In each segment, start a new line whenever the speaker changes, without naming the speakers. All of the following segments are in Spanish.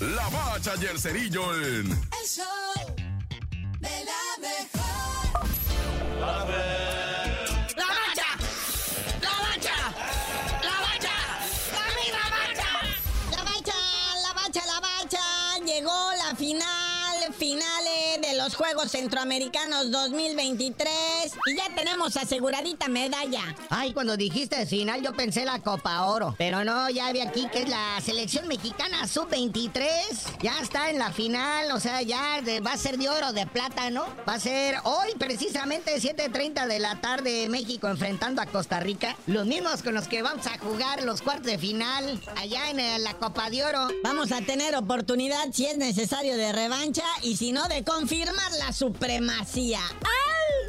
La Bacha y el Cerillo en...
El show de la mejor.
La bacha, la bacha, la bacha, la bacha.
La bacha, la bacha, la bacha. Llegó la final, finales de los Juegos Centroamericanos 2023 y ya tenemos aseguradita medalla.
Ay, cuando dijiste final yo pensé la Copa Oro. Pero no, ya vi aquí que es la selección mexicana sub-23. Ya está en la final, o sea, ya va a ser de oro, de plata, ¿no? Va a ser hoy precisamente 7.30 de la tarde México enfrentando a Costa Rica. Los mismos con los que vamos a jugar los cuartos de final allá en la Copa de Oro.
Vamos a tener oportunidad, si es necesario, de revancha y si no, de confirmar la supremacía.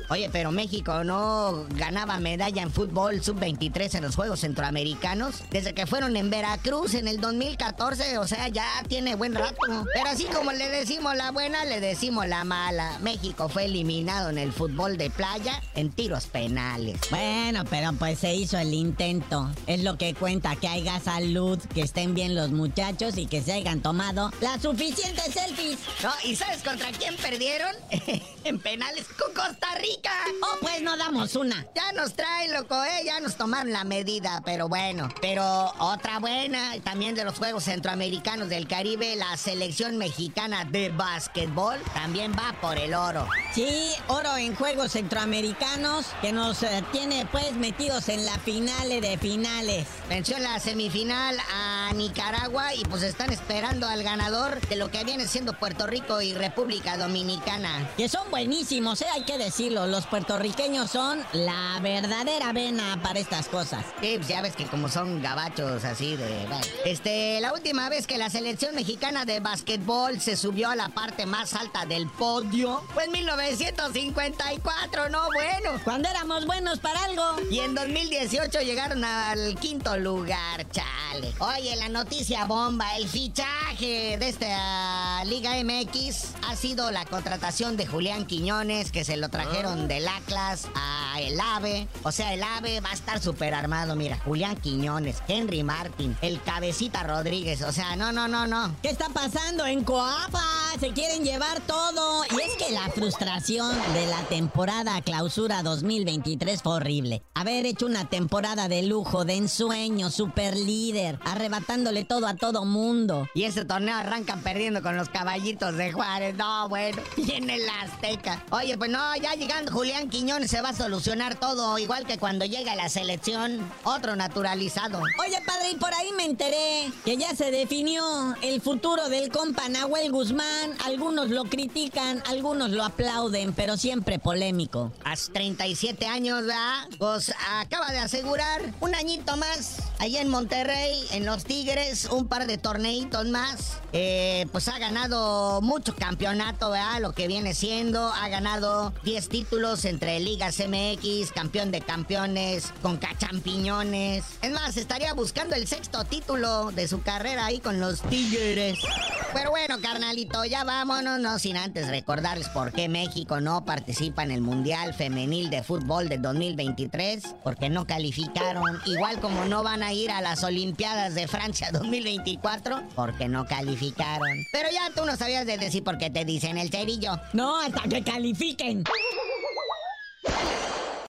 Oye, pero México no ganaba medalla en fútbol sub-23 en los Juegos Centroamericanos desde que fueron en Veracruz en el 2014, o sea, ya tiene buen rato. Pero así como le decimos la buena, le decimos la mala. México fue eliminado en el fútbol de playa en tiros penales.
Bueno, pero pues se hizo el intento. Es lo que cuenta, que haya salud, que estén bien los muchachos y que se hayan tomado las suficientes selfies.
¿No? ¿Y sabes contra quién perdieron? en penales con Costa Rica.
Oh, pues no damos una.
Ya nos traen, loco, ¿eh? Ya nos tomaron la medida, pero bueno. Pero otra buena, también de los Juegos Centroamericanos del Caribe, la selección mexicana de básquetbol también va por el oro.
Sí, oro en Juegos Centroamericanos que nos eh, tiene pues metidos en la finale de finales.
Venció en la semifinal a Nicaragua y pues están esperando al ganador de lo que viene siendo Puerto Rico y República Dominicana.
Que son buenísimos, ¿eh? hay que decirlo. Los puertorriqueños son la verdadera vena para estas cosas.
Sí, pues ya ves que como son gabachos así de... bueno. Este, la última vez que la selección mexicana de básquetbol se subió a la parte más alta del podio fue en 1954, ¿no? Bueno.
Cuando éramos buenos para algo.
Y en 2018 llegaron al quinto lugar, chale. Oye, la noticia bomba, el fichaje de esta Liga MX ha sido la contratación de Julián Quiñones, que se lo trajeron del Atlas a el AVE. O sea, el AVE va a estar súper armado, mira, Julián Quiñones, Henry Martin, el Cabecita Rodríguez, o sea, no, no, no, no.
¿Qué está pasando en Coapa? Se quieren llevar todo. Y es que la frustración de la temporada clausura 2023 fue horrible. Haber hecho una temporada de lujo, de ensueño, super líder, arrebatándole todo a todo mundo.
Y ese torneo arrancan perdiendo con los caballitos de Juárez. No, bueno, viene la Azteca. Oye, pues no, ya llegando Julián Quiñones se va a solucionar todo, igual que cuando llega la selección, otro naturalizado.
Oye, padre, y por ahí me enteré que ya se definió el futuro del compa Nahuel Guzmán. Algunos lo critican, algunos lo aplauden, pero siempre polémico.
Hace 37 años, ¿verdad? Pues acaba de asegurar un añito más allá en Monterrey, en los Tigres, un par de torneitos más. Eh, pues ha ganado mucho campeonato, ¿verdad? Lo que viene siendo. Ha ganado 10 títulos entre Ligas MX, campeón de campeones, con cachampiñones. Es más, estaría buscando el sexto título de su carrera ahí con los Tigres. Pero bueno, carnalito, ya vámonos, no sin antes recordarles por qué México no participa en el Mundial Femenil de Fútbol de 2023, porque no calificaron, igual como no van a ir a las Olimpiadas de Francia 2024, porque no calificaron. Pero ya tú no sabías de decir por qué te dicen el cerillo.
No, hasta que califiquen.